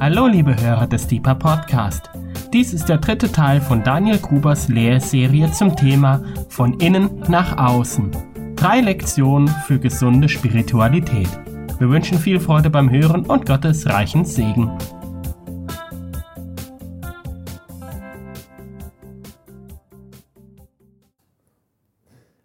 Hallo liebe Hörer des Deeper Podcast. Dies ist der dritte Teil von Daniel Grubers Lehrserie zum Thema Von innen nach außen. Drei Lektionen für gesunde Spiritualität. Wir wünschen viel Freude beim Hören und Gottes reichen Segen.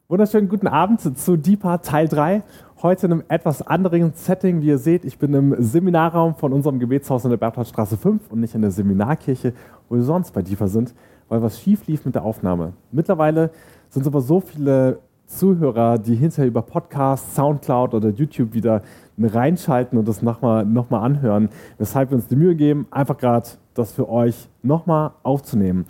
Wunderschönen guten Abend zu Deeper Teil 3. Heute in einem etwas anderen Setting. Wie ihr seht, ich bin im Seminarraum von unserem Gebetshaus in der Bertholdstraße 5 und nicht in der Seminarkirche, wo wir sonst bei Deeper sind, weil was schief lief mit der Aufnahme. Mittlerweile sind es aber so viele Zuhörer, die hinterher über Podcast, Soundcloud oder YouTube wieder reinschalten und das nochmal noch mal anhören, weshalb wir uns die Mühe geben, einfach gerade das für euch nochmal aufzunehmen.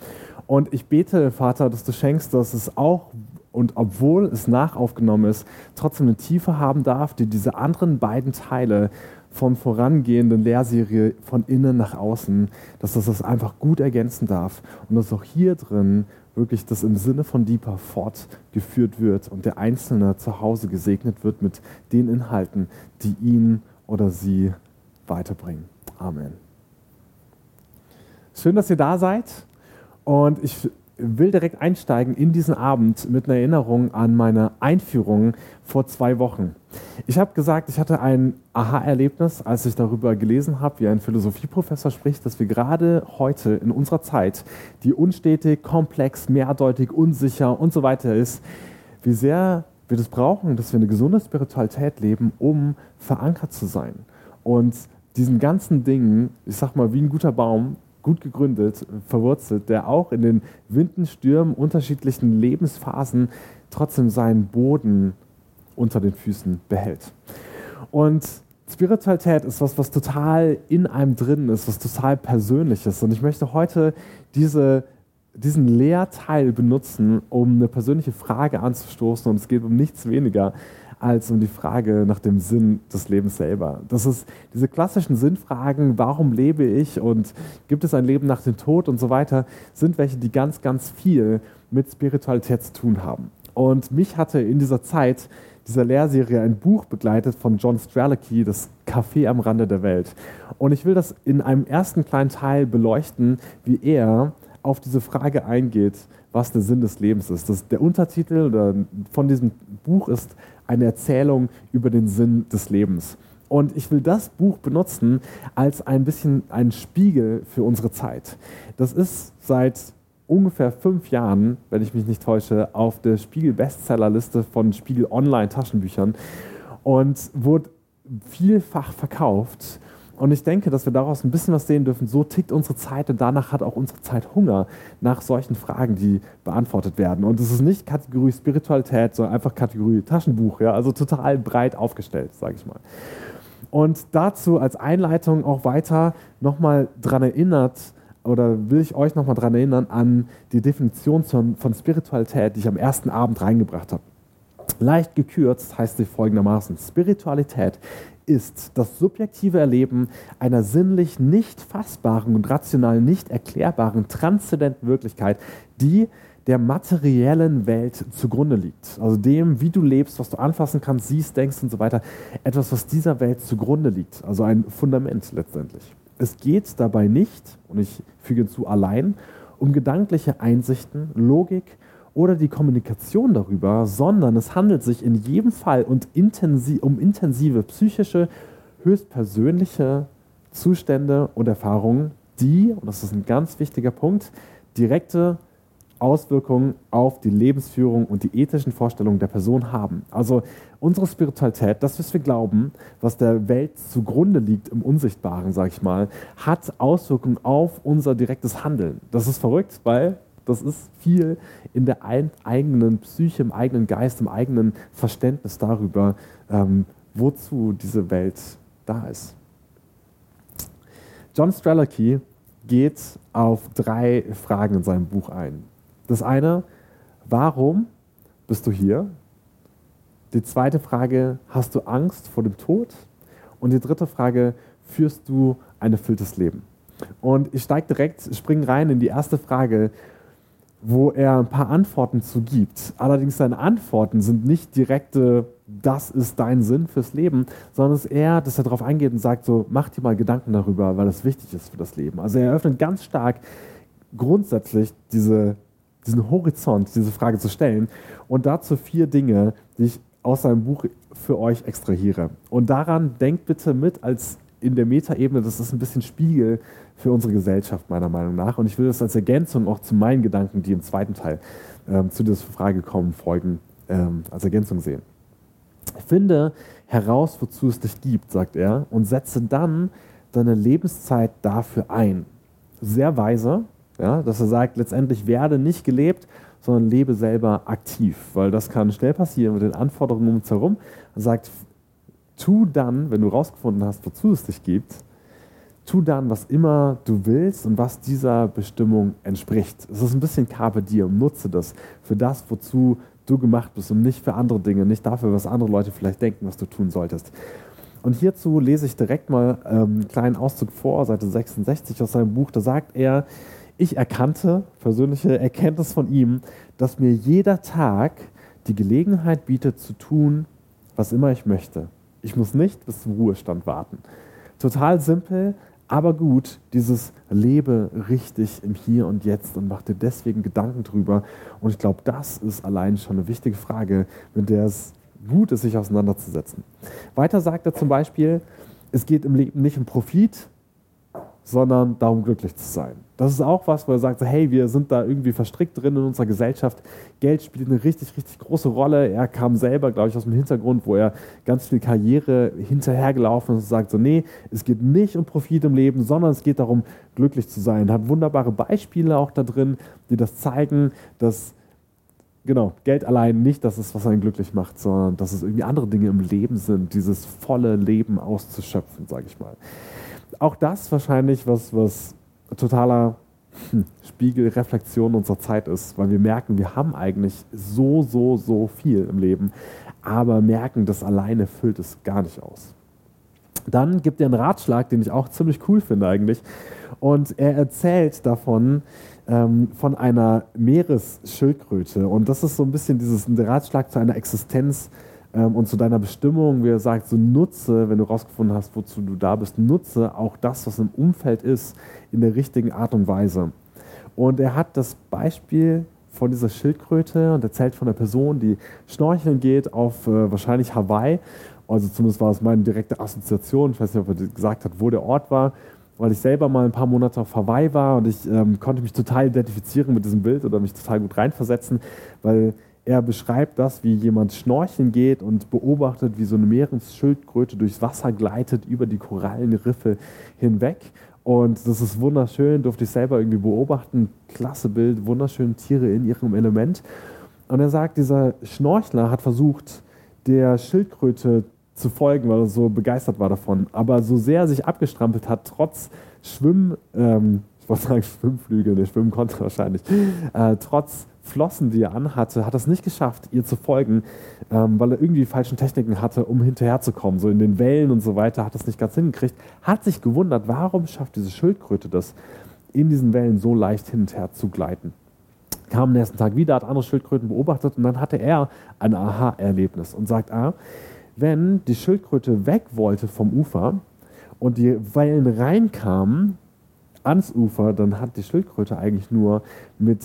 Und ich bete, Vater, dass du schenkst, dass es auch und obwohl es nachaufgenommen ist, trotzdem eine Tiefe haben darf, die diese anderen beiden Teile von vorangehenden Lehrserie von innen nach außen, dass das das einfach gut ergänzen darf und dass auch hier drin wirklich das im Sinne von Deeper fortgeführt wird und der Einzelne zu Hause gesegnet wird mit den Inhalten, die ihn oder sie weiterbringen. Amen. Schön, dass ihr da seid und ich will direkt einsteigen in diesen Abend mit einer Erinnerung an meine Einführung vor zwei Wochen. Ich habe gesagt, ich hatte ein Aha-Erlebnis, als ich darüber gelesen habe, wie ein Philosophieprofessor spricht, dass wir gerade heute in unserer Zeit, die unstetig, komplex, mehrdeutig, unsicher und so weiter ist, wie sehr wir das brauchen, dass wir eine gesunde Spiritualität leben, um verankert zu sein. Und diesen ganzen Dingen, ich sag mal, wie ein guter Baum, gut gegründet, verwurzelt, der auch in den Winden, Stürmen, unterschiedlichen Lebensphasen trotzdem seinen Boden unter den Füßen behält. Und Spiritualität ist was, was total in einem drin ist, was total persönlich ist. Und ich möchte heute diese, diesen Lehrteil benutzen, um eine persönliche Frage anzustoßen. Und es geht um nichts weniger als um die Frage nach dem Sinn des Lebens selber. Das ist diese klassischen Sinnfragen, warum lebe ich und gibt es ein Leben nach dem Tod und so weiter, sind welche, die ganz, ganz viel mit Spiritualität zu tun haben. Und mich hatte in dieser Zeit dieser Lehrserie ein Buch begleitet von John Strelicky, das Café am Rande der Welt. Und ich will das in einem ersten kleinen Teil beleuchten, wie er auf diese Frage eingeht, was der Sinn des Lebens ist. Das, der Untertitel von diesem Buch ist eine Erzählung über den Sinn des Lebens. Und ich will das Buch benutzen als ein bisschen ein Spiegel für unsere Zeit. Das ist seit ungefähr fünf Jahren, wenn ich mich nicht täusche, auf der Spiegel-Bestsellerliste von Spiegel Online-Taschenbüchern und wurde vielfach verkauft und ich denke, dass wir daraus ein bisschen was sehen dürfen. So tickt unsere Zeit und danach hat auch unsere Zeit Hunger nach solchen Fragen, die beantwortet werden. Und es ist nicht Kategorie Spiritualität, sondern einfach Kategorie Taschenbuch. Ja? Also total breit aufgestellt, sage ich mal. Und dazu als Einleitung auch weiter nochmal daran erinnert, oder will ich euch nochmal daran erinnern an die Definition von Spiritualität, die ich am ersten Abend reingebracht habe. Leicht gekürzt heißt sie folgendermaßen: Spiritualität ist das subjektive Erleben einer sinnlich nicht fassbaren und rational nicht erklärbaren transzendenten Wirklichkeit, die der materiellen Welt zugrunde liegt. Also dem, wie du lebst, was du anfassen kannst, siehst, denkst und so weiter. Etwas, was dieser Welt zugrunde liegt. Also ein Fundament letztendlich. Es geht dabei nicht, und ich füge hinzu allein, um gedankliche Einsichten, Logik, oder die Kommunikation darüber, sondern es handelt sich in jedem Fall und intensiv, um intensive psychische, höchstpersönliche Zustände und Erfahrungen, die, und das ist ein ganz wichtiger Punkt, direkte Auswirkungen auf die Lebensführung und die ethischen Vorstellungen der Person haben. Also unsere Spiritualität, das, was wir glauben, was der Welt zugrunde liegt im Unsichtbaren, sage ich mal, hat Auswirkungen auf unser direktes Handeln. Das ist verrückt, weil das ist viel in der eigenen Psyche, im eigenen Geist, im eigenen Verständnis darüber, ähm, wozu diese Welt da ist. John Strelicky geht auf drei Fragen in seinem Buch ein. Das eine, warum bist du hier? Die zweite Frage, hast du Angst vor dem Tod? Und die dritte Frage, führst du ein erfülltes Leben? Und ich steige direkt, springe rein in die erste Frage, wo er ein paar Antworten zu gibt. Allerdings seine Antworten sind nicht direkte, das ist dein Sinn fürs Leben, sondern es ist eher, dass er darauf eingeht und sagt, so, mach dir mal Gedanken darüber, weil das wichtig ist für das Leben. Also er eröffnet ganz stark grundsätzlich diese, diesen Horizont, diese Frage zu stellen und dazu vier Dinge, die ich aus seinem Buch für euch extrahiere. Und daran denkt bitte mit als in der Metaebene, das ist ein bisschen Spiegel für unsere Gesellschaft, meiner Meinung nach. Und ich will das als Ergänzung auch zu meinen Gedanken, die im zweiten Teil ähm, zu dieser Frage kommen, folgen, ähm, als Ergänzung sehen. Finde heraus, wozu es dich gibt, sagt er, und setze dann deine Lebenszeit dafür ein. Sehr weise, ja, dass er sagt, letztendlich werde nicht gelebt, sondern lebe selber aktiv, weil das kann schnell passieren mit den Anforderungen um uns herum. Er sagt, tu dann, wenn du herausgefunden hast, wozu es dich gibt, tu dann, was immer du willst und was dieser Bestimmung entspricht. Es ist ein bisschen Carpe Diem, nutze das für das, wozu du gemacht bist und nicht für andere Dinge, nicht dafür, was andere Leute vielleicht denken, was du tun solltest. Und hierzu lese ich direkt mal ähm, einen kleinen Auszug vor, Seite 66 aus seinem Buch. Da sagt er, ich erkannte, persönliche Erkenntnis von ihm, dass mir jeder Tag die Gelegenheit bietet zu tun, was immer ich möchte. Ich muss nicht bis zum Ruhestand warten. Total simpel, aber gut, dieses Lebe richtig im Hier und Jetzt und mach dir deswegen Gedanken drüber. Und ich glaube, das ist allein schon eine wichtige Frage, mit der es gut ist, sich auseinanderzusetzen. Weiter sagt er zum Beispiel, es geht im Leben nicht um Profit, sondern darum, glücklich zu sein. Das ist auch was, wo er sagt, hey, wir sind da irgendwie verstrickt drin in unserer Gesellschaft. Geld spielt eine richtig, richtig große Rolle. Er kam selber, glaube ich, aus dem Hintergrund, wo er ganz viel Karriere hinterhergelaufen ist und sagt so, nee, es geht nicht um Profit im Leben, sondern es geht darum, glücklich zu sein. Hat wunderbare Beispiele auch da drin, die das zeigen, dass genau, Geld allein nicht das ist, was einen glücklich macht, sondern dass es irgendwie andere Dinge im Leben sind, dieses volle Leben auszuschöpfen, sage ich mal auch das wahrscheinlich was, was totaler hm, Spiegel, Reflexion unserer Zeit ist, weil wir merken, wir haben eigentlich so, so, so viel im Leben, aber merken, das alleine füllt es gar nicht aus. Dann gibt er einen Ratschlag, den ich auch ziemlich cool finde eigentlich. Und er erzählt davon, ähm, von einer Meeresschildkröte. Und das ist so ein bisschen dieses Ratschlag zu einer Existenz, ähm, und zu deiner Bestimmung, wie er sagt, so nutze, wenn du herausgefunden hast, wozu du da bist, nutze auch das, was im Umfeld ist, in der richtigen Art und Weise. Und er hat das Beispiel von dieser Schildkröte und erzählt von einer Person, die schnorcheln geht auf äh, wahrscheinlich Hawaii. Also zumindest war es meine direkte Assoziation. Ich weiß nicht, ob er gesagt hat, wo der Ort war, weil ich selber mal ein paar Monate auf Hawaii war und ich ähm, konnte mich total identifizieren mit diesem Bild oder mich total gut reinversetzen, weil er beschreibt das, wie jemand schnorcheln geht und beobachtet, wie so eine Meeresschildkröte durchs Wasser gleitet, über die Korallenriffe hinweg. Und das ist wunderschön, durfte ich selber irgendwie beobachten. Klasse Bild, wunderschöne Tiere in ihrem Element. Und er sagt, dieser Schnorchler hat versucht, der Schildkröte zu folgen, weil er so begeistert war davon. Aber so sehr er sich abgestrampelt hat, trotz Schwimm, ähm, ich wollte sagen Schwimmflügel, der schwimmen konnte wahrscheinlich, äh, trotz Flossen, die er anhatte, hat es nicht geschafft, ihr zu folgen, ähm, weil er irgendwie falschen Techniken hatte, um hinterherzukommen. So in den Wellen und so weiter hat es nicht ganz hingekriegt. Hat sich gewundert, warum schafft diese Schildkröte das, in diesen Wellen so leicht hin und her zu gleiten. Kam am nächsten Tag wieder, hat andere Schildkröten beobachtet und dann hatte er ein Aha-Erlebnis und sagt, ah, wenn die Schildkröte weg wollte vom Ufer und die Wellen reinkamen ans Ufer, dann hat die Schildkröte eigentlich nur mit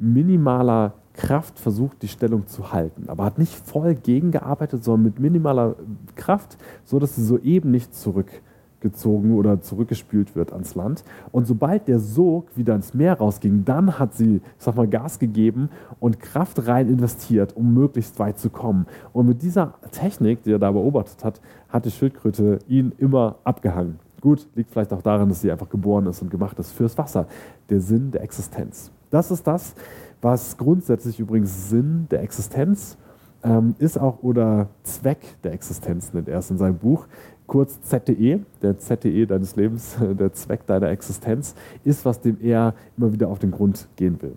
minimaler Kraft versucht, die Stellung zu halten, aber hat nicht voll gegengearbeitet, sondern mit minimaler Kraft, so dass sie soeben nicht zurückgezogen oder zurückgespült wird ans Land. Und sobald der Sog wieder ins Meer rausging, dann hat sie, ich sag mal, Gas gegeben und Kraft rein investiert, um möglichst weit zu kommen. Und mit dieser Technik, die er da beobachtet hat, hat die Schildkröte ihn immer abgehangen. Gut, liegt vielleicht auch daran, dass sie einfach geboren ist und gemacht ist fürs Wasser. Der Sinn der Existenz. Das ist das, was grundsätzlich übrigens Sinn der Existenz ähm, ist auch oder Zweck der Existenz nennt er es in seinem Buch. Kurz ZTE, der ZTE deines Lebens, der Zweck deiner Existenz, ist, was dem er immer wieder auf den Grund gehen will.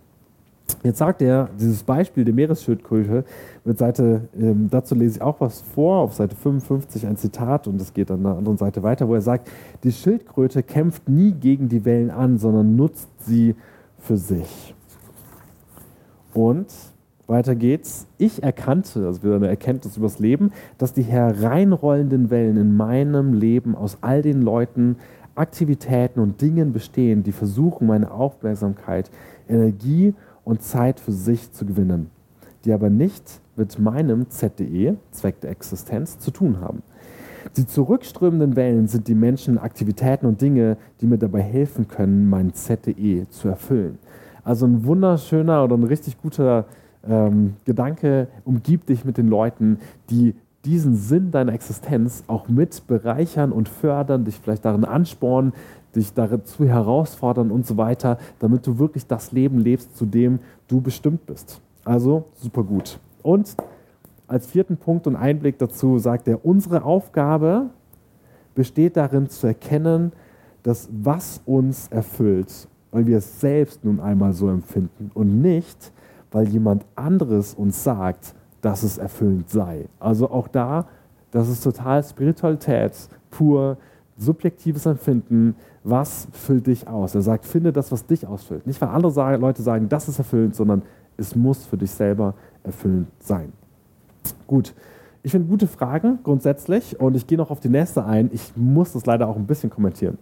Jetzt sagt er, dieses Beispiel der Meeresschildkröte, mit Seite, ähm, dazu lese ich auch was vor, auf Seite 55 ein Zitat und es geht an der anderen Seite weiter, wo er sagt, die Schildkröte kämpft nie gegen die Wellen an, sondern nutzt sie für sich. Und weiter geht's. Ich erkannte, also wieder eine Erkenntnis übers Leben, dass die hereinrollenden Wellen in meinem Leben aus all den Leuten, Aktivitäten und Dingen bestehen, die versuchen, meine Aufmerksamkeit, Energie und Zeit für sich zu gewinnen, die aber nicht mit meinem ZDE, Zweck der Existenz, zu tun haben. Die zurückströmenden Wellen sind die Menschen, Aktivitäten und Dinge, die mir dabei helfen können, mein ZDE zu erfüllen. Also ein wunderschöner oder ein richtig guter ähm, Gedanke, umgib dich mit den Leuten, die diesen Sinn deiner Existenz auch mit bereichern und fördern, dich vielleicht darin anspornen, dich dazu herausfordern und so weiter, damit du wirklich das Leben lebst, zu dem du bestimmt bist. Also super gut. Und als vierten Punkt und Einblick dazu sagt er, unsere Aufgabe besteht darin zu erkennen, dass was uns erfüllt, weil wir es selbst nun einmal so empfinden und nicht, weil jemand anderes uns sagt, dass es erfüllend sei. Also auch da, das ist total Spiritualität, pur subjektives Empfinden, was füllt dich aus. Er sagt, finde das, was dich ausfüllt. Nicht, weil andere Leute sagen, das ist erfüllend, sondern es muss für dich selber erfüllend sein. Gut, ich finde gute Fragen grundsätzlich und ich gehe noch auf die nächste ein. Ich muss das leider auch ein bisschen kommentieren.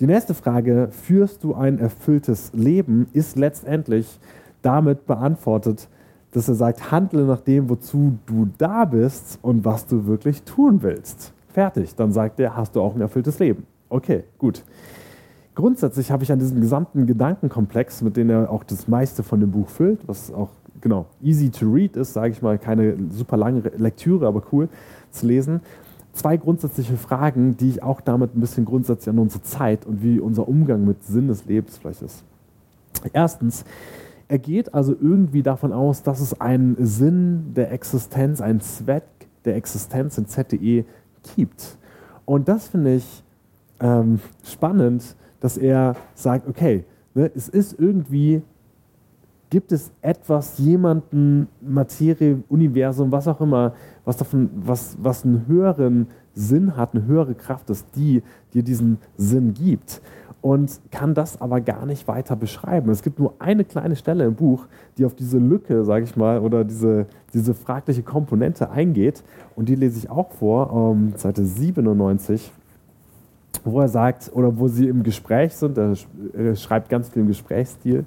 Die nächste Frage, führst du ein erfülltes Leben, ist letztendlich damit beantwortet, dass er sagt, handle nach dem, wozu du da bist und was du wirklich tun willst. Fertig. Dann sagt er, hast du auch ein erfülltes Leben. Okay, gut. Grundsätzlich habe ich an diesem gesamten Gedankenkomplex, mit dem er auch das meiste von dem Buch füllt, was auch genau easy to read ist, sage ich mal, keine super lange Lektüre, aber cool zu lesen, zwei grundsätzliche Fragen, die ich auch damit ein bisschen grundsätzlich an unsere Zeit und wie unser Umgang mit Sinn des Lebens vielleicht ist. Erstens, er geht also irgendwie davon aus, dass es einen Sinn der Existenz, einen Zweck der Existenz in ZDE gibt. Und das finde ich ähm, spannend, dass er sagt, okay, ne, es ist irgendwie, gibt es etwas, jemanden, Materie, Universum, was auch immer, was, davon, was, was einen höheren Sinn hat, eine höhere Kraft ist, die dir diesen Sinn gibt und kann das aber gar nicht weiter beschreiben. Es gibt nur eine kleine Stelle im Buch, die auf diese Lücke, sage ich mal, oder diese, diese fragliche Komponente eingeht. Und die lese ich auch vor, um, Seite 97, wo er sagt, oder wo sie im Gespräch sind, er schreibt ganz viel im Gesprächsstil,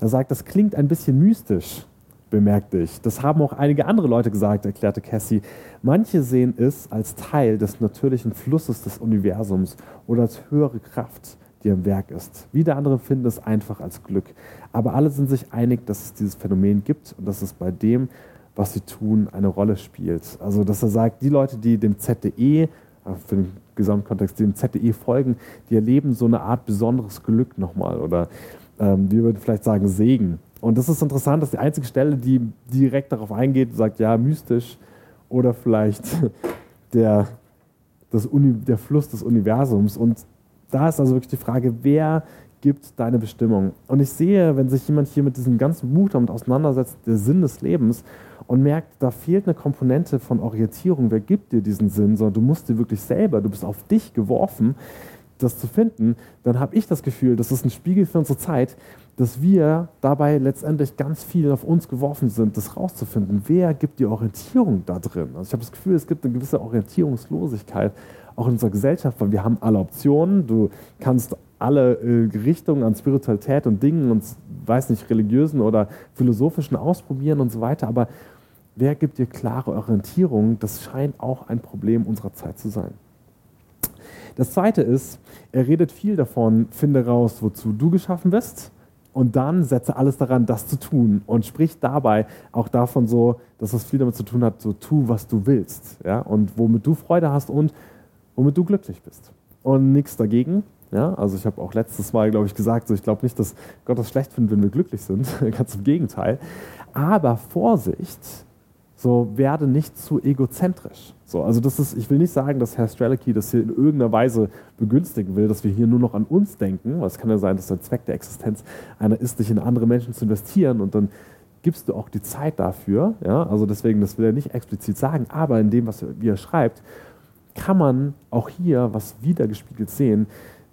er sagt, das klingt ein bisschen mystisch, bemerkte ich. Das haben auch einige andere Leute gesagt, erklärte Cassie. Manche sehen es als Teil des natürlichen Flusses des Universums oder als höhere Kraft die am Werk ist. Wieder andere finden es einfach als Glück. Aber alle sind sich einig, dass es dieses Phänomen gibt und dass es bei dem, was sie tun, eine Rolle spielt. Also, dass er sagt, die Leute, die dem ZDE, äh, für den Gesamtkontext, dem ZDE folgen, die erleben so eine Art besonderes Glück nochmal oder ähm, wir würden vielleicht sagen Segen. Und das ist interessant, dass die einzige Stelle, die direkt darauf eingeht, sagt, ja, mystisch oder vielleicht der, das Uni, der Fluss des Universums. Und da ist also wirklich die Frage, wer gibt deine Bestimmung? Und ich sehe, wenn sich jemand hier mit diesem ganzen Buch damit auseinandersetzt, der Sinn des Lebens, und merkt, da fehlt eine Komponente von Orientierung. Wer gibt dir diesen Sinn? Sondern du musst dir wirklich selber, du bist auf dich geworfen, das zu finden. Dann habe ich das Gefühl, das ist ein Spiegel für unsere Zeit, dass wir dabei letztendlich ganz viel auf uns geworfen sind, das rauszufinden. Wer gibt die Orientierung da drin? Also ich habe das Gefühl, es gibt eine gewisse Orientierungslosigkeit auch in unserer Gesellschaft, weil wir haben alle Optionen. Du kannst alle äh, Richtungen an Spiritualität und Dingen und weiß nicht, religiösen oder philosophischen ausprobieren und so weiter. Aber wer gibt dir klare Orientierung? Das scheint auch ein Problem unserer Zeit zu sein. Das zweite ist, er redet viel davon, finde raus, wozu du geschaffen bist und dann setze alles daran, das zu tun und spricht dabei auch davon so, dass das viel damit zu tun hat, so tu, was du willst ja? und womit du Freude hast und womit du glücklich bist. Und nichts dagegen. Ja, also ich habe auch letztes Mal, glaube ich, gesagt, so ich glaube nicht, dass Gott das schlecht findet, wenn wir glücklich sind. Ganz im Gegenteil. Aber Vorsicht, so werde nicht zu egozentrisch. So, also das ist, ich will nicht sagen, dass Herr Strelicky das hier in irgendeiner Weise begünstigen will, dass wir hier nur noch an uns denken, weil es kann ja sein, dass der Zweck der Existenz einer ist, dich in andere Menschen zu investieren und dann gibst du auch die Zeit dafür. Ja? Also deswegen, das will er nicht explizit sagen, aber in dem, was er, wie er schreibt, kann man auch hier was wiedergespiegelt sehen.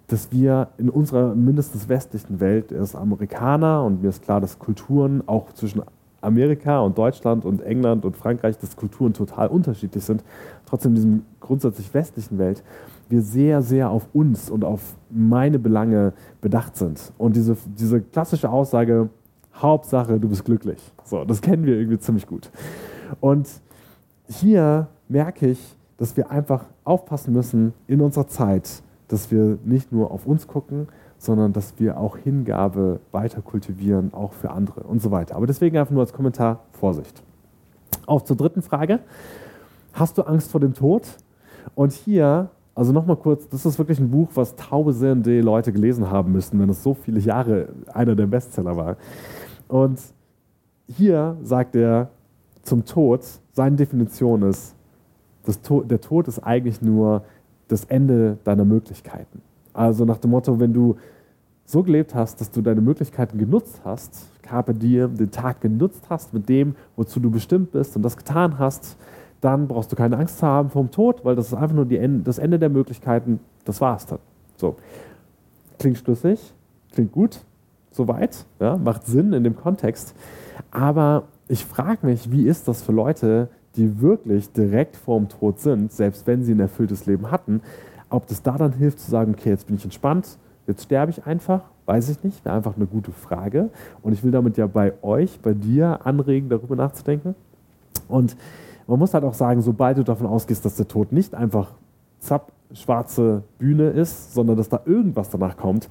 dass wir in unserer mindestens westlichen Welt, er ist Amerikaner und mir ist klar, dass Kulturen auch zwischen Amerika und Deutschland und England und Frankreich, dass Kulturen total unterschiedlich sind, trotzdem in diesem grundsätzlich westlichen Welt, wir sehr, sehr auf uns und auf meine Belange bedacht sind. Und diese, diese klassische Aussage, Hauptsache, du bist glücklich. So, das kennen wir irgendwie ziemlich gut. Und hier merke ich, dass wir einfach aufpassen müssen in unserer Zeit, dass wir nicht nur auf uns gucken, sondern dass wir auch Hingabe weiter kultivieren, auch für andere und so weiter. Aber deswegen einfach nur als Kommentar Vorsicht. Auf zur dritten Frage. Hast du Angst vor dem Tod? Und hier, also nochmal kurz, das ist wirklich ein Buch, was tausende Leute gelesen haben müssen, wenn es so viele Jahre einer der Bestseller war. Und hier sagt er zum Tod, seine Definition ist, Tod, der Tod ist eigentlich nur das Ende deiner Möglichkeiten. Also nach dem Motto, wenn du so gelebt hast, dass du deine Möglichkeiten genutzt hast, Carpe Diem, den Tag genutzt hast mit dem, wozu du bestimmt bist und das getan hast, dann brauchst du keine Angst zu haben vom Tod, weil das ist einfach nur Ende, das Ende der Möglichkeiten, das war es dann. So. Klingt schlüssig, klingt gut, soweit, ja, macht Sinn in dem Kontext. Aber ich frage mich, wie ist das für Leute, die wirklich direkt vorm Tod sind, selbst wenn sie ein erfülltes Leben hatten, ob das da dann hilft zu sagen, okay, jetzt bin ich entspannt, jetzt sterbe ich einfach, weiß ich nicht, wäre einfach eine gute Frage. Und ich will damit ja bei euch, bei dir anregen, darüber nachzudenken. Und man muss halt auch sagen, sobald du davon ausgehst, dass der Tod nicht einfach zapp, schwarze Bühne ist, sondern dass da irgendwas danach kommt,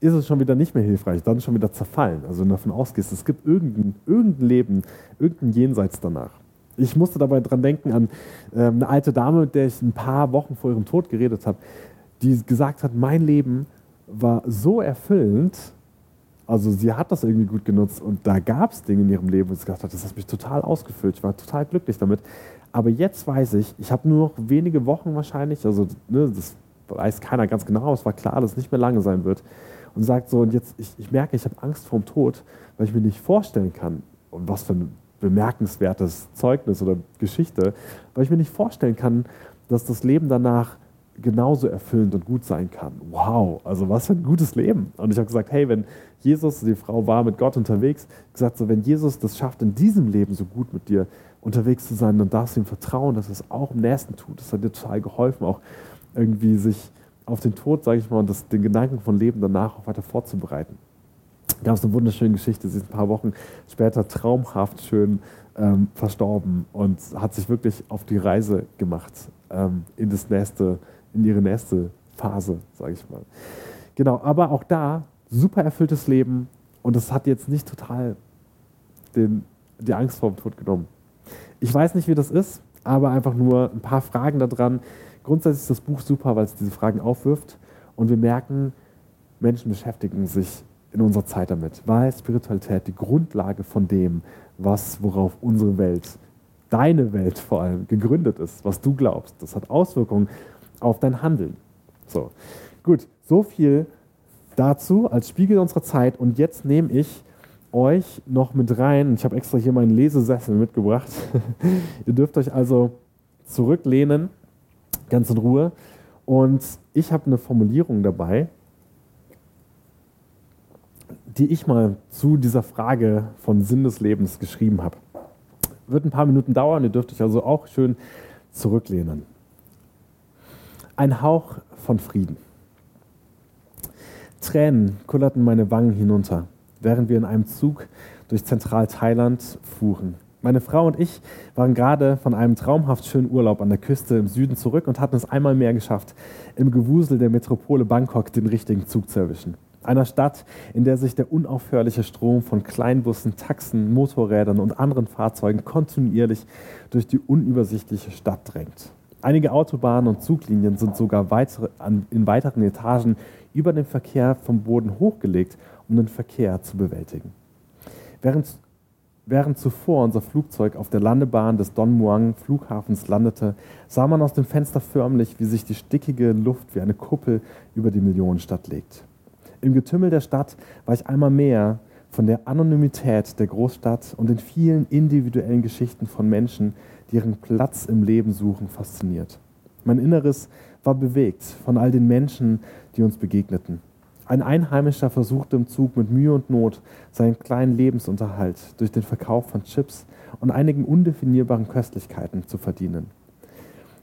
ist es schon wieder nicht mehr hilfreich, dann schon wieder zerfallen. Also wenn du davon ausgehst, es gibt irgendein, irgendein Leben, irgendein Jenseits danach. Ich musste dabei dran denken an äh, eine alte Dame, mit der ich ein paar Wochen vor ihrem Tod geredet habe, die gesagt hat, mein Leben war so erfüllend, also sie hat das irgendwie gut genutzt und da gab es Dinge in ihrem Leben, wo sie gesagt hat, das hat mich total ausgefüllt, ich war total glücklich damit. Aber jetzt weiß ich, ich habe nur noch wenige Wochen wahrscheinlich, also ne, das weiß keiner ganz genau, es war klar, dass es nicht mehr lange sein wird. Und sagt so, und jetzt, ich, ich merke, ich habe Angst vor dem Tod, weil ich mir nicht vorstellen kann, was für ein bemerkenswertes Zeugnis oder Geschichte, weil ich mir nicht vorstellen kann, dass das Leben danach genauso erfüllend und gut sein kann. Wow, also was für ein gutes Leben. Und ich habe gesagt, hey, wenn Jesus, die Frau war mit Gott unterwegs, gesagt so, wenn Jesus das schafft, in diesem Leben so gut mit dir unterwegs zu sein, dann darfst du ihm vertrauen, dass er es auch im Nächsten tut. Das hat dir total geholfen, auch irgendwie sich auf den Tod, sage ich mal, und das, den Gedanken von Leben danach auch weiter vorzubereiten gab es eine wunderschöne Geschichte. Sie ist ein paar Wochen später traumhaft schön ähm, verstorben und hat sich wirklich auf die Reise gemacht ähm, in das nächste, in ihre nächste Phase, sage ich mal. Genau, aber auch da super erfülltes Leben und es hat jetzt nicht total den, die Angst vor dem Tod genommen. Ich weiß nicht, wie das ist, aber einfach nur ein paar Fragen da dran. Grundsätzlich ist das Buch super, weil es diese Fragen aufwirft und wir merken, Menschen beschäftigen sich in unserer Zeit damit, weil Spiritualität die Grundlage von dem, was, worauf unsere Welt, deine Welt vor allem, gegründet ist, was du glaubst. Das hat Auswirkungen auf dein Handeln. So, gut, so viel dazu als Spiegel unserer Zeit. Und jetzt nehme ich euch noch mit rein. Ich habe extra hier meinen Lesesessel mitgebracht. Ihr dürft euch also zurücklehnen, ganz in Ruhe. Und ich habe eine Formulierung dabei, die ich mal zu dieser Frage von Sinn des Lebens geschrieben habe. Wird ein paar Minuten dauern, ihr dürft euch also auch schön zurücklehnen. Ein Hauch von Frieden. Tränen kullerten meine Wangen hinunter, während wir in einem Zug durch Zentral-Thailand fuhren. Meine Frau und ich waren gerade von einem traumhaft schönen Urlaub an der Küste im Süden zurück und hatten es einmal mehr geschafft, im Gewusel der Metropole Bangkok den richtigen Zug zu erwischen. Einer Stadt, in der sich der unaufhörliche Strom von Kleinbussen, Taxen, Motorrädern und anderen Fahrzeugen kontinuierlich durch die unübersichtliche Stadt drängt. Einige Autobahnen und Zuglinien sind sogar weitere, an, in weiteren Etagen über den Verkehr vom Boden hochgelegt, um den Verkehr zu bewältigen. Während, während zuvor unser Flugzeug auf der Landebahn des Don Muang Flughafens landete, sah man aus dem Fenster förmlich, wie sich die stickige Luft wie eine Kuppel über die Millionenstadt legt. Im Getümmel der Stadt war ich einmal mehr von der Anonymität der Großstadt und den vielen individuellen Geschichten von Menschen, die ihren Platz im Leben suchen, fasziniert. Mein Inneres war bewegt von all den Menschen, die uns begegneten. Ein Einheimischer versuchte im Zug mit Mühe und Not seinen kleinen Lebensunterhalt durch den Verkauf von Chips und einigen undefinierbaren Köstlichkeiten zu verdienen.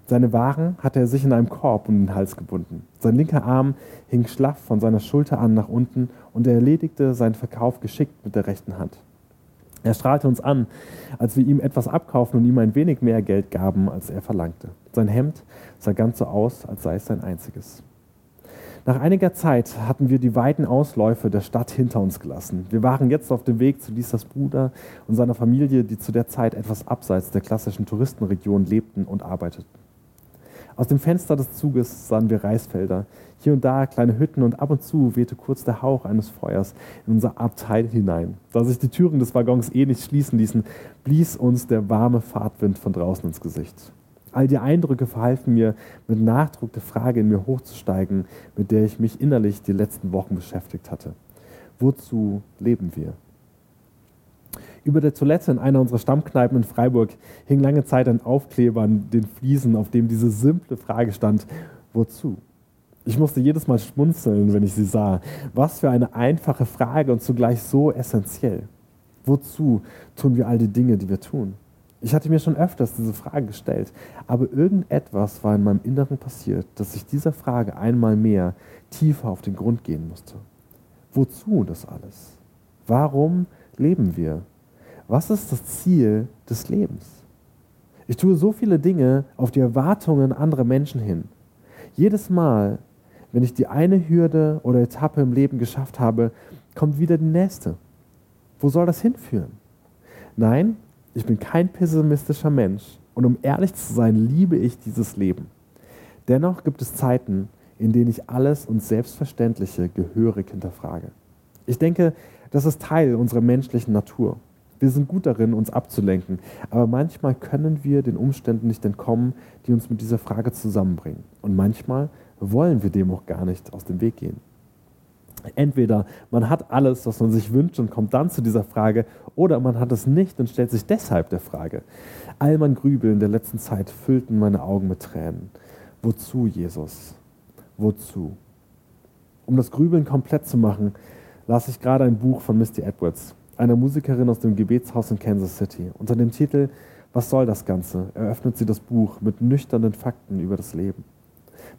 Seine Waren hatte er sich in einem Korb um den Hals gebunden. Sein linker Arm hing schlaff von seiner Schulter an nach unten und er erledigte seinen Verkauf geschickt mit der rechten Hand. Er strahlte uns an, als wir ihm etwas abkauften und ihm ein wenig mehr Geld gaben, als er verlangte. Sein Hemd sah ganz so aus, als sei es sein einziges. Nach einiger Zeit hatten wir die weiten Ausläufe der Stadt hinter uns gelassen. Wir waren jetzt auf dem Weg zu Lisas Bruder und seiner Familie, die zu der Zeit etwas abseits der klassischen Touristenregion lebten und arbeiteten. Aus dem Fenster des Zuges sahen wir Reisfelder, hier und da kleine Hütten und ab und zu wehte kurz der Hauch eines Feuers in unser Abteil hinein. Da sich die Türen des Waggons eh nicht schließen ließen, blies uns der warme Fahrtwind von draußen ins Gesicht. All die Eindrücke verhalfen mir, mit Nachdruck die Frage in mir hochzusteigen, mit der ich mich innerlich die letzten Wochen beschäftigt hatte. Wozu leben wir? Über der Toilette in einer unserer Stammkneipen in Freiburg hing lange Zeit ein Aufkleber an den Fliesen, auf dem diese simple Frage stand, wozu? Ich musste jedes Mal schmunzeln, wenn ich sie sah. Was für eine einfache Frage und zugleich so essentiell. Wozu tun wir all die Dinge, die wir tun? Ich hatte mir schon öfters diese Frage gestellt, aber irgendetwas war in meinem Inneren passiert, dass ich dieser Frage einmal mehr tiefer auf den Grund gehen musste. Wozu das alles? Warum leben wir? Was ist das Ziel des Lebens? Ich tue so viele Dinge auf die Erwartungen anderer Menschen hin. Jedes Mal, wenn ich die eine Hürde oder Etappe im Leben geschafft habe, kommt wieder die nächste. Wo soll das hinführen? Nein, ich bin kein pessimistischer Mensch und um ehrlich zu sein, liebe ich dieses Leben. Dennoch gibt es Zeiten, in denen ich alles und Selbstverständliche gehörig hinterfrage. Ich denke, das ist Teil unserer menschlichen Natur. Wir sind gut darin, uns abzulenken, aber manchmal können wir den Umständen nicht entkommen, die uns mit dieser Frage zusammenbringen. Und manchmal wollen wir dem auch gar nicht aus dem Weg gehen. Entweder man hat alles, was man sich wünscht und kommt dann zu dieser Frage, oder man hat es nicht und stellt sich deshalb der Frage. All mein Grübeln der letzten Zeit füllten meine Augen mit Tränen. Wozu, Jesus? Wozu? Um das Grübeln komplett zu machen, las ich gerade ein Buch von Misty Edwards, einer Musikerin aus dem Gebetshaus in Kansas City. Unter dem Titel Was soll das Ganze? eröffnet sie das Buch mit nüchternen Fakten über das Leben.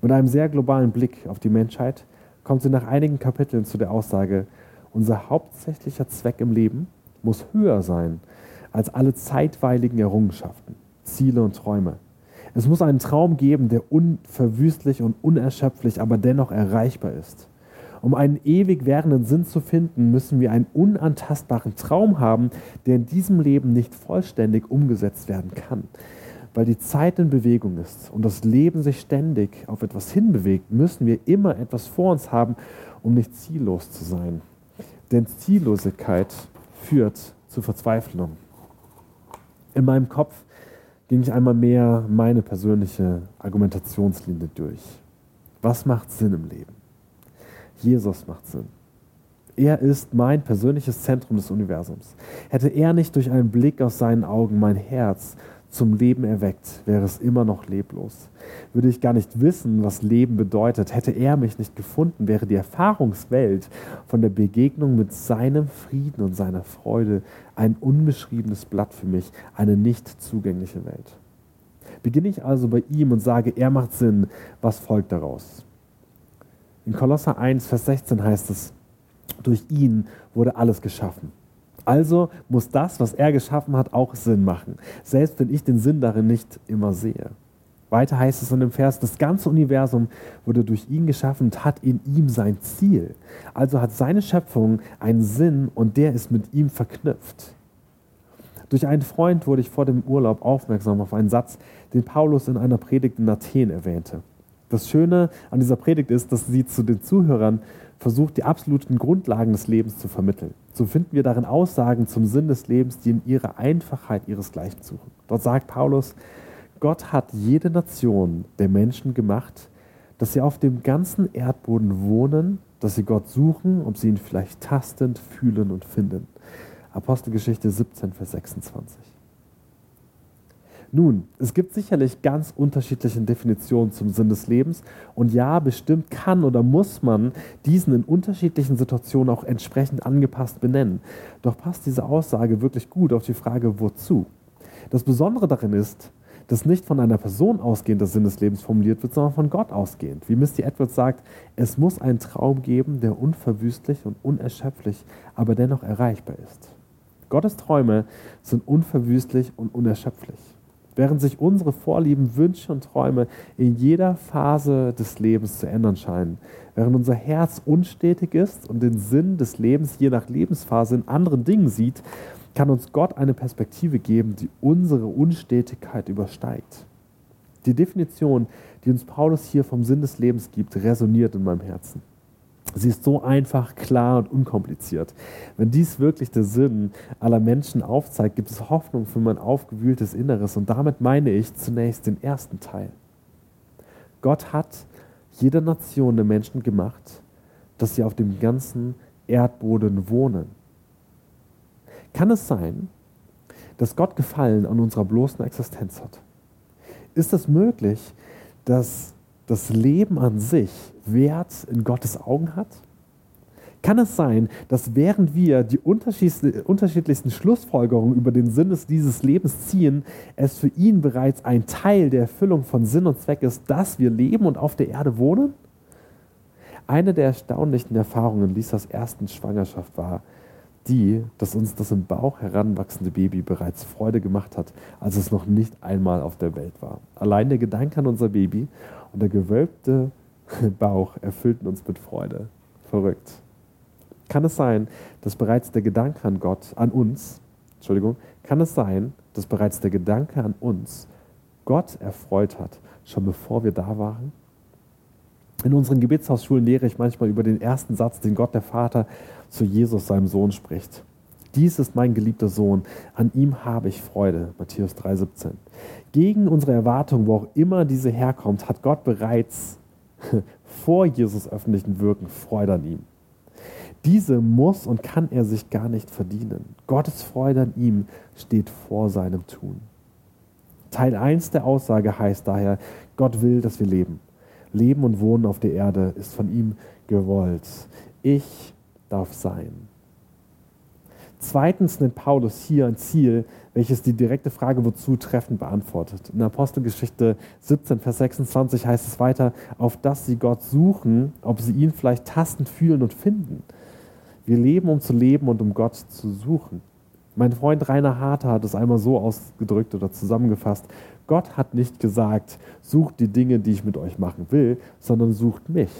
Mit einem sehr globalen Blick auf die Menschheit kommt sie nach einigen Kapiteln zu der Aussage, unser hauptsächlicher Zweck im Leben muss höher sein als alle zeitweiligen Errungenschaften, Ziele und Träume. Es muss einen Traum geben, der unverwüstlich und unerschöpflich, aber dennoch erreichbar ist. Um einen ewig währenden Sinn zu finden, müssen wir einen unantastbaren Traum haben, der in diesem Leben nicht vollständig umgesetzt werden kann weil die Zeit in Bewegung ist und das Leben sich ständig auf etwas hinbewegt, müssen wir immer etwas vor uns haben, um nicht ziellos zu sein. Denn Ziellosigkeit führt zu Verzweiflung. In meinem Kopf ging ich einmal mehr meine persönliche Argumentationslinie durch. Was macht Sinn im Leben? Jesus macht Sinn. Er ist mein persönliches Zentrum des Universums. Hätte er nicht durch einen Blick aus seinen Augen mein Herz zum Leben erweckt, wäre es immer noch leblos. Würde ich gar nicht wissen, was Leben bedeutet, hätte er mich nicht gefunden, wäre die Erfahrungswelt von der Begegnung mit seinem Frieden und seiner Freude ein unbeschriebenes Blatt für mich, eine nicht zugängliche Welt. Beginne ich also bei ihm und sage, er macht Sinn, was folgt daraus? In Kolosser 1, Vers 16 heißt es, durch ihn wurde alles geschaffen also muss das, was er geschaffen hat, auch Sinn machen, selbst wenn ich den Sinn darin nicht immer sehe. Weiter heißt es in dem Vers, das ganze Universum wurde durch ihn geschaffen und hat in ihm sein Ziel. Also hat seine Schöpfung einen Sinn und der ist mit ihm verknüpft. Durch einen Freund wurde ich vor dem Urlaub aufmerksam auf einen Satz, den Paulus in einer Predigt in Athen erwähnte. Das Schöne an dieser Predigt ist, dass sie zu den Zuhörern versucht, die absoluten Grundlagen des Lebens zu vermitteln. So finden wir darin Aussagen zum Sinn des Lebens, die in ihrer Einfachheit ihresgleichen suchen. Dort sagt Paulus, Gott hat jede Nation der Menschen gemacht, dass sie auf dem ganzen Erdboden wohnen, dass sie Gott suchen, ob sie ihn vielleicht tastend, fühlen und finden. Apostelgeschichte 17, Vers 26. Nun, es gibt sicherlich ganz unterschiedliche Definitionen zum Sinn des Lebens und ja, bestimmt kann oder muss man diesen in unterschiedlichen Situationen auch entsprechend angepasst benennen. Doch passt diese Aussage wirklich gut auf die Frage, wozu? Das Besondere darin ist, dass nicht von einer Person ausgehend der Sinn des Lebens formuliert wird, sondern von Gott ausgehend. Wie Misty Edwards sagt, es muss einen Traum geben, der unverwüstlich und unerschöpflich, aber dennoch erreichbar ist. Gottes Träume sind unverwüstlich und unerschöpflich. Während sich unsere Vorlieben, Wünsche und Träume in jeder Phase des Lebens zu ändern scheinen, während unser Herz unstetig ist und den Sinn des Lebens je nach Lebensphase in anderen Dingen sieht, kann uns Gott eine Perspektive geben, die unsere Unstetigkeit übersteigt. Die Definition, die uns Paulus hier vom Sinn des Lebens gibt, resoniert in meinem Herzen. Sie ist so einfach, klar und unkompliziert. Wenn dies wirklich der Sinn aller Menschen aufzeigt, gibt es Hoffnung für mein aufgewühltes Inneres. Und damit meine ich zunächst den ersten Teil. Gott hat jeder Nation der Menschen gemacht, dass sie auf dem ganzen Erdboden wohnen. Kann es sein, dass Gott Gefallen an unserer bloßen Existenz hat? Ist es möglich, dass das Leben an sich Wert in Gottes Augen hat? Kann es sein, dass während wir die unterschiedlichsten Schlussfolgerungen über den Sinn dieses Lebens ziehen, es für ihn bereits ein Teil der Erfüllung von Sinn und Zweck ist, dass wir leben und auf der Erde wohnen? Eine der erstaunlichen Erfahrungen Lisas ersten Schwangerschaft war die, dass uns das im Bauch heranwachsende Baby bereits Freude gemacht hat, als es noch nicht einmal auf der Welt war. Allein der Gedanke an unser Baby und der gewölbte Bauch erfüllten uns mit Freude. Verrückt. Kann es sein, dass bereits der Gedanke an Gott, an uns, Entschuldigung, kann es sein, dass bereits der Gedanke an uns Gott erfreut hat, schon bevor wir da waren? In unseren Gebetshausschulen lehre ich manchmal über den ersten Satz, den Gott der Vater zu Jesus, seinem Sohn, spricht. Dies ist mein geliebter Sohn, an ihm habe ich Freude. Matthäus 3,17. Gegen unsere Erwartung, wo auch immer diese herkommt, hat Gott bereits vor Jesus öffentlichen Wirken Freude an ihm. Diese muss und kann er sich gar nicht verdienen. Gottes Freude an ihm steht vor seinem Tun. Teil 1 der Aussage heißt daher, Gott will, dass wir leben. Leben und Wohnen auf der Erde ist von ihm gewollt. Ich darf sein. Zweitens nennt Paulus hier ein Ziel, welches die direkte Frage wozu treffend beantwortet. In Apostelgeschichte 17, Vers 26 heißt es weiter, auf dass sie Gott suchen, ob sie ihn vielleicht tastend fühlen und finden. Wir leben, um zu leben und um Gott zu suchen. Mein Freund Rainer Harter hat es einmal so ausgedrückt oder zusammengefasst. Gott hat nicht gesagt, sucht die Dinge, die ich mit euch machen will, sondern sucht mich.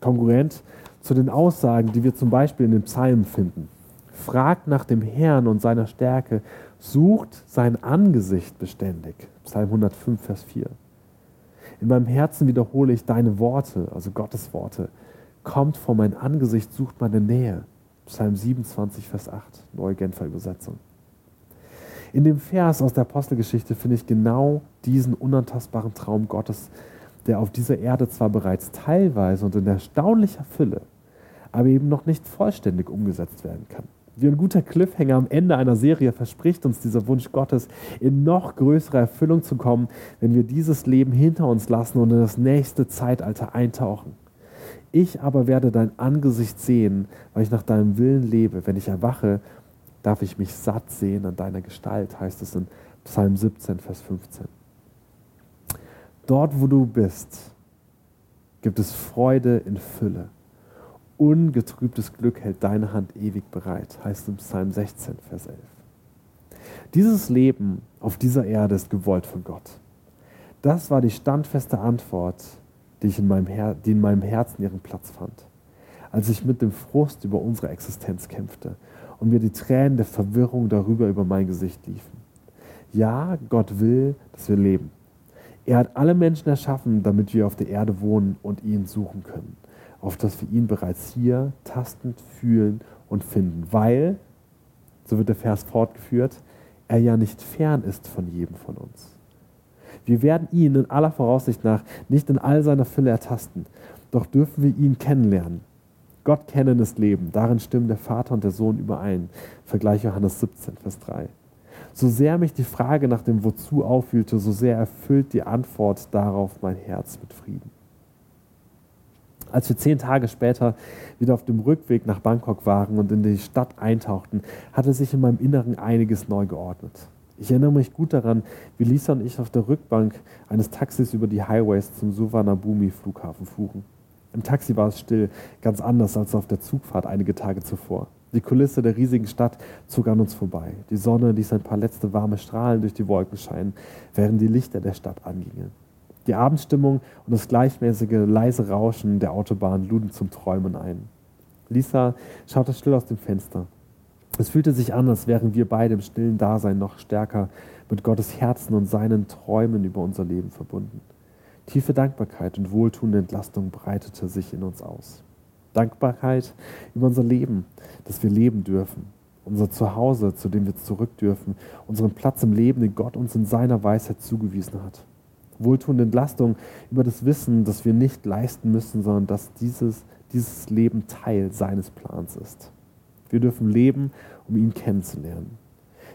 Konkurrent zu den Aussagen, die wir zum Beispiel in den Psalmen finden. Fragt nach dem Herrn und seiner Stärke, sucht sein Angesicht beständig. Psalm 105, Vers 4. In meinem Herzen wiederhole ich deine Worte, also Gottes Worte. Kommt vor mein Angesicht, sucht meine Nähe. Psalm 27, Vers 8, neue Genfer Übersetzung. In dem Vers aus der Apostelgeschichte finde ich genau diesen unantastbaren Traum Gottes, der auf dieser Erde zwar bereits teilweise und in erstaunlicher Fülle, aber eben noch nicht vollständig umgesetzt werden kann. Wie ein guter Cliffhanger am Ende einer Serie verspricht uns dieser Wunsch Gottes, in noch größere Erfüllung zu kommen, wenn wir dieses Leben hinter uns lassen und in das nächste Zeitalter eintauchen. Ich aber werde dein Angesicht sehen, weil ich nach deinem Willen lebe. Wenn ich erwache, darf ich mich satt sehen an deiner Gestalt, heißt es in Psalm 17, Vers 15. Dort, wo du bist, gibt es Freude in Fülle. Ungetrübtes Glück hält deine Hand ewig bereit, heißt im Psalm 16, Vers 11. Dieses Leben auf dieser Erde ist gewollt von Gott. Das war die standfeste Antwort, die, ich in meinem Her die in meinem Herzen ihren Platz fand, als ich mit dem Frust über unsere Existenz kämpfte und mir die Tränen der Verwirrung darüber über mein Gesicht liefen. Ja, Gott will, dass wir leben. Er hat alle Menschen erschaffen, damit wir auf der Erde wohnen und ihn suchen können auf dass wir ihn bereits hier tastend fühlen und finden, weil, so wird der Vers fortgeführt, er ja nicht fern ist von jedem von uns. Wir werden ihn in aller Voraussicht nach nicht in all seiner Fülle ertasten, doch dürfen wir ihn kennenlernen. Gott kennen ist Leben, darin stimmen der Vater und der Sohn überein. Vergleich Johannes 17, Vers 3. So sehr mich die Frage nach dem Wozu aufwühlte, so sehr erfüllt die Antwort darauf mein Herz mit Frieden. Als wir zehn Tage später wieder auf dem Rückweg nach Bangkok waren und in die Stadt eintauchten, hatte sich in meinem Inneren einiges neu geordnet. Ich erinnere mich gut daran, wie Lisa und ich auf der Rückbank eines Taxis über die Highways zum Suvarnabhumi-Flughafen fuhren. Im Taxi war es still, ganz anders als auf der Zugfahrt einige Tage zuvor. Die Kulisse der riesigen Stadt zog an uns vorbei. Die Sonne ließ ein paar letzte warme Strahlen durch die Wolken scheinen, während die Lichter der Stadt angingen. Die Abendstimmung und das gleichmäßige, leise Rauschen der Autobahn luden zum Träumen ein. Lisa schaute still aus dem Fenster. Es fühlte sich an, als wären wir beide im stillen Dasein noch stärker mit Gottes Herzen und seinen Träumen über unser Leben verbunden. Tiefe Dankbarkeit und wohltuende Entlastung breitete sich in uns aus. Dankbarkeit über unser Leben, das wir leben dürfen, unser Zuhause, zu dem wir zurück dürfen, unseren Platz im Leben, den Gott uns in seiner Weisheit zugewiesen hat. Wohltuende Entlastung über das Wissen, dass wir nicht leisten müssen, sondern dass dieses, dieses Leben Teil seines Plans ist. Wir dürfen leben, um ihn kennenzulernen.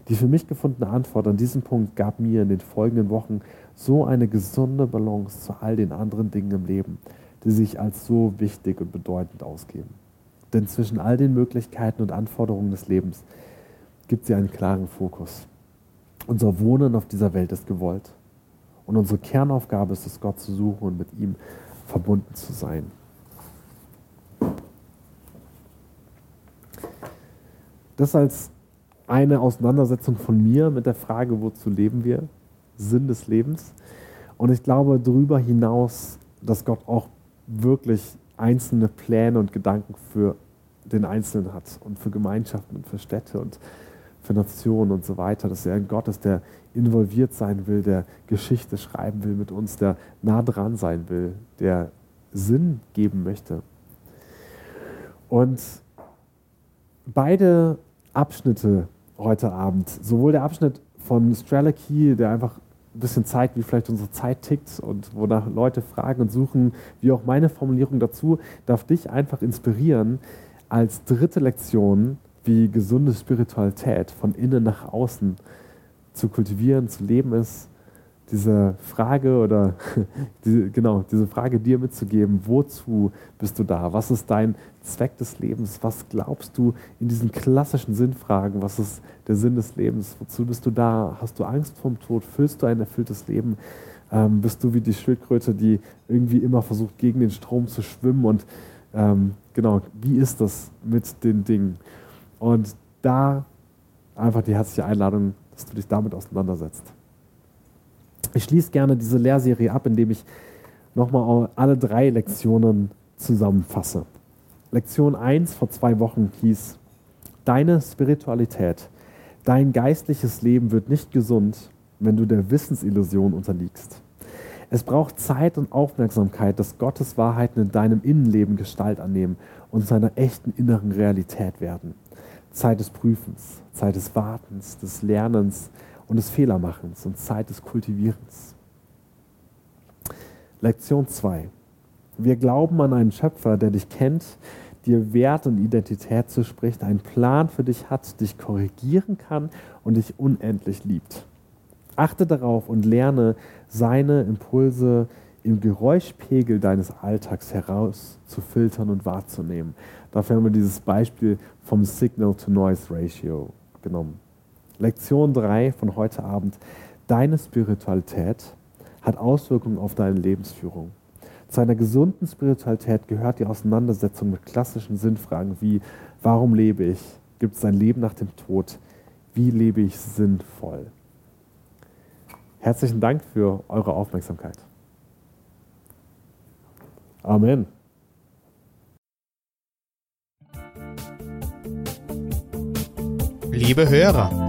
Die für mich gefundene Antwort an diesen Punkt gab mir in den folgenden Wochen so eine gesunde Balance zu all den anderen Dingen im Leben, die sich als so wichtig und bedeutend ausgeben. Denn zwischen all den Möglichkeiten und Anforderungen des Lebens gibt sie einen klaren Fokus. Unser Wohnen auf dieser Welt ist gewollt. Und unsere Kernaufgabe ist es, Gott zu suchen und mit ihm verbunden zu sein. Das als eine Auseinandersetzung von mir mit der Frage, wozu leben wir, Sinn des Lebens. Und ich glaube darüber hinaus, dass Gott auch wirklich einzelne Pläne und Gedanken für den Einzelnen hat und für Gemeinschaften und für Städte und für Nationen und so weiter. Dass er ein Gott ist, der involviert sein will, der Geschichte schreiben will mit uns, der nah dran sein will, der Sinn geben möchte. Und beide Abschnitte heute Abend, sowohl der Abschnitt von Strelicky, der einfach ein bisschen zeigt, wie vielleicht unsere Zeit tickt und wonach Leute fragen und suchen, wie auch meine Formulierung dazu, darf dich einfach inspirieren, als dritte Lektion, wie gesunde Spiritualität von innen nach außen zu kultivieren, zu leben ist, diese Frage oder die, genau, diese Frage dir mitzugeben, wozu bist du da? Was ist dein Zweck des Lebens? Was glaubst du in diesen klassischen Sinnfragen? Was ist der Sinn des Lebens? Wozu bist du da? Hast du Angst vorm Tod? Füllst du ein erfülltes Leben? Ähm, bist du wie die Schildkröte, die irgendwie immer versucht, gegen den Strom zu schwimmen? Und ähm, genau, wie ist das mit den Dingen? Und da einfach die herzliche Einladung, dass du dich damit auseinandersetzt. Ich schließe gerne diese Lehrserie ab, indem ich nochmal alle drei Lektionen zusammenfasse. Lektion 1 vor zwei Wochen hieß, deine Spiritualität, dein geistliches Leben wird nicht gesund, wenn du der Wissensillusion unterliegst. Es braucht Zeit und Aufmerksamkeit, dass Gottes Wahrheiten in deinem Innenleben Gestalt annehmen und zu einer echten inneren Realität werden. Zeit des Prüfens, Zeit des Wartens, des Lernens, und des Fehlermachens und Zeit des Kultivierens. Lektion 2. Wir glauben an einen Schöpfer, der dich kennt, dir Wert und Identität zuspricht, einen Plan für dich hat, dich korrigieren kann und dich unendlich liebt. Achte darauf und lerne seine Impulse im Geräuschpegel deines Alltags herauszufiltern und wahrzunehmen. Dafür haben wir dieses Beispiel vom Signal-to-Noise-Ratio genommen. Lektion 3 von heute Abend. Deine Spiritualität hat Auswirkungen auf deine Lebensführung. Zu einer gesunden Spiritualität gehört die Auseinandersetzung mit klassischen Sinnfragen wie, warum lebe ich? Gibt es ein Leben nach dem Tod? Wie lebe ich sinnvoll? Herzlichen Dank für eure Aufmerksamkeit. Amen. Liebe Hörer,